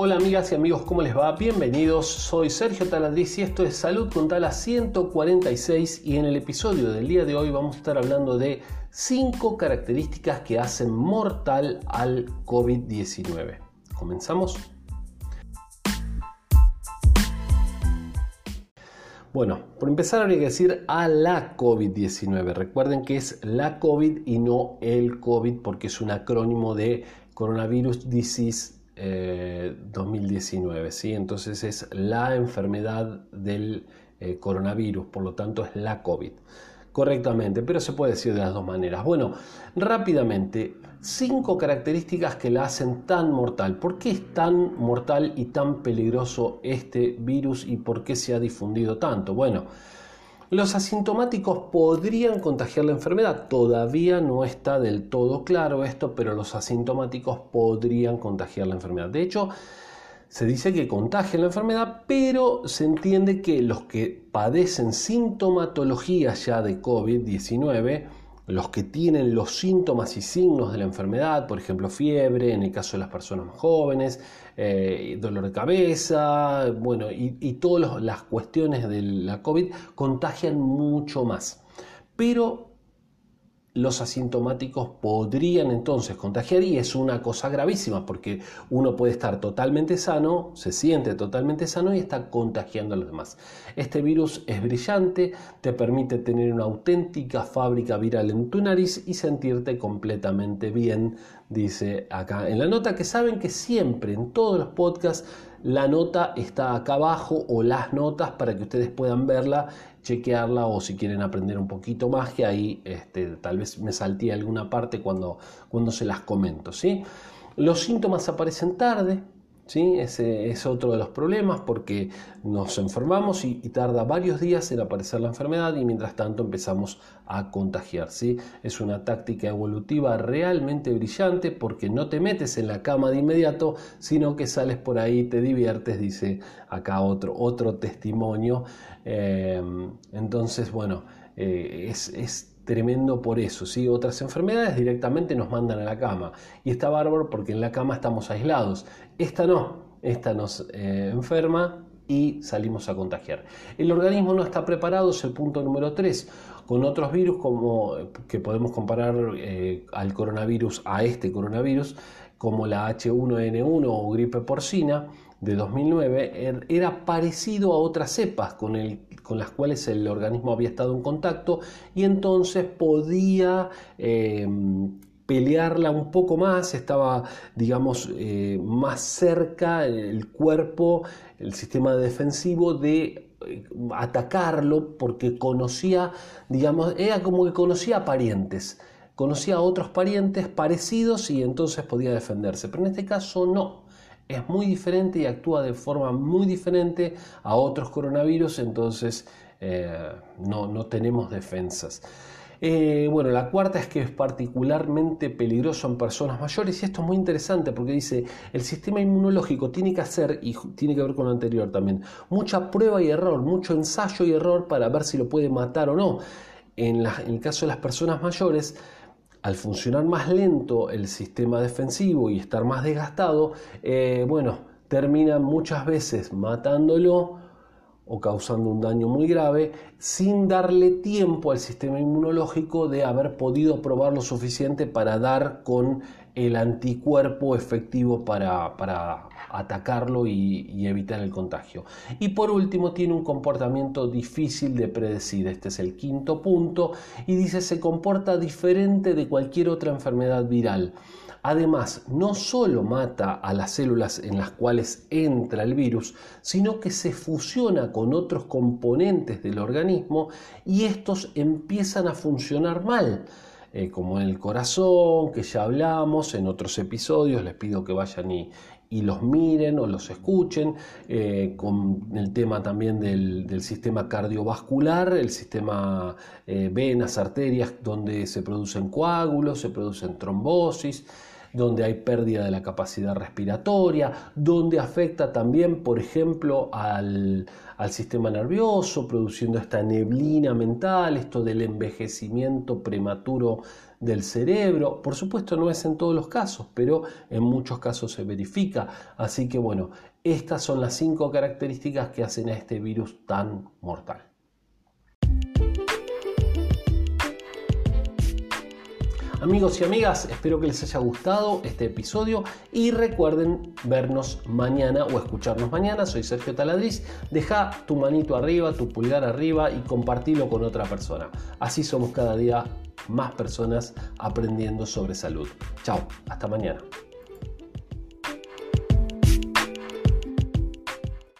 Hola amigas y amigos, ¿cómo les va? Bienvenidos, soy Sergio Taladriz y esto es Salud con Tala 146 y en el episodio del día de hoy vamos a estar hablando de 5 características que hacen mortal al COVID-19. ¿Comenzamos? Bueno, por empezar habría que decir a la COVID-19. Recuerden que es la COVID y no el COVID porque es un acrónimo de Coronavirus Disease 2019, eh, ¿sí? Entonces es la enfermedad del eh, coronavirus, por lo tanto es la COVID. Correctamente, pero se puede decir de las dos maneras. Bueno, rápidamente, cinco características que la hacen tan mortal. ¿Por qué es tan mortal y tan peligroso este virus y por qué se ha difundido tanto? Bueno, los asintomáticos podrían contagiar la enfermedad. Todavía no está del todo claro esto, pero los asintomáticos podrían contagiar la enfermedad. De hecho, se dice que contagian la enfermedad, pero se entiende que los que padecen sintomatología ya de COVID-19 los que tienen los síntomas y signos de la enfermedad, por ejemplo fiebre, en el caso de las personas más jóvenes, eh, dolor de cabeza, bueno, y, y todas las cuestiones de la COVID contagian mucho más. Pero los asintomáticos podrían entonces contagiar y es una cosa gravísima porque uno puede estar totalmente sano, se siente totalmente sano y está contagiando a los demás. Este virus es brillante, te permite tener una auténtica fábrica viral en tu nariz y sentirte completamente bien, dice acá en la nota que saben que siempre en todos los podcasts la nota está acá abajo o las notas para que ustedes puedan verla chequearla o si quieren aprender un poquito más, que ahí este, tal vez me salté alguna parte cuando, cuando se las comento. ¿sí? Los síntomas aparecen tarde, ¿sí? Ese es otro de los problemas porque nos enfermamos y, tarda varios días en aparecer la enfermedad y mientras tanto empezamos a contagiar. ¿sí? Es una táctica evolutiva realmente brillante porque no te metes en la cama de inmediato, sino que sales por ahí, te diviertes, dice acá otro, otro testimonio. Eh, entonces, bueno, eh, es, es tremendo por eso. ¿sí? Otras enfermedades directamente nos mandan a la cama. Y está bárbaro porque en la cama estamos aislados. Esta no, esta nos eh, enferma y salimos a contagiar. El organismo no está preparado, es el punto número 3. Con otros virus como que podemos comparar eh, al coronavirus a este coronavirus, como la H1N1 o gripe porcina de 2009, er, era parecido a otras cepas con las cuales el organismo había estado en contacto y entonces podía em, pelearla un poco más, estaba, digamos, eh, más cerca el cuerpo, el sistema defensivo de eh, atacarlo porque conocía, digamos, era como que conocía parientes, conocía a otros parientes parecidos y entonces podía defenderse, pero en este caso no es muy diferente y actúa de forma muy diferente a otros coronavirus, entonces eh, no, tenemos defensas. Eh, bueno, la cuarta es que es particularmente peligroso en personas mayores y esto es muy interesante porque dice el sistema inmunológico tiene que hacer, y tiene que ver con lo anterior también, mucha prueba y error, mucho ensayo y error para ver si lo puede matar o no. En el caso de las personas mayores, al funcionar más lento el sistema defensivo y estar más desgastado, eh, bueno, termina muchas veces matándolo o causando un daño muy grave sin darle tiempo al sistema inmunológico de haber podido probar lo suficiente para dar con el anticuerpo efectivo para, para atacarlo y, evitar el contagio. Y por último, tiene un comportamiento difícil de predecir. Este es el quinto punto. Y dice, se comporta diferente de cualquier otra enfermedad viral. Además, no solo mata a las células en las cuales entra el virus, sino que se fusiona con otros componentes del organismo y estos empiezan a funcionar mal. Eh, como en el corazón, que ya hablamos en otros episodios, les pido que vayan y, los miren o los escuchen, eh, con el tema también del, sistema cardiovascular, el sistema eh, venas, arterias, donde se producen coágulos, se producen trombosis. Donde hay pérdida de la capacidad respiratoria, donde afecta también, por ejemplo, al, sistema nervioso, produciendo esta neblina mental, esto del envejecimiento prematuro del cerebro. Por supuesto no es en todos los casos, pero en muchos casos se verifica. Así que bueno, estas son las cinco características que hacen a este virus tan mortal. Amigos y amigas, espero que les haya gustado este episodio y recuerden vernos mañana o escucharnos mañana. Soy Sergio Taladriz. Deja tu manito arriba, tu pulgar arriba y compartilo con otra persona. Así somos cada día más personas aprendiendo sobre salud. Chao, hasta mañana.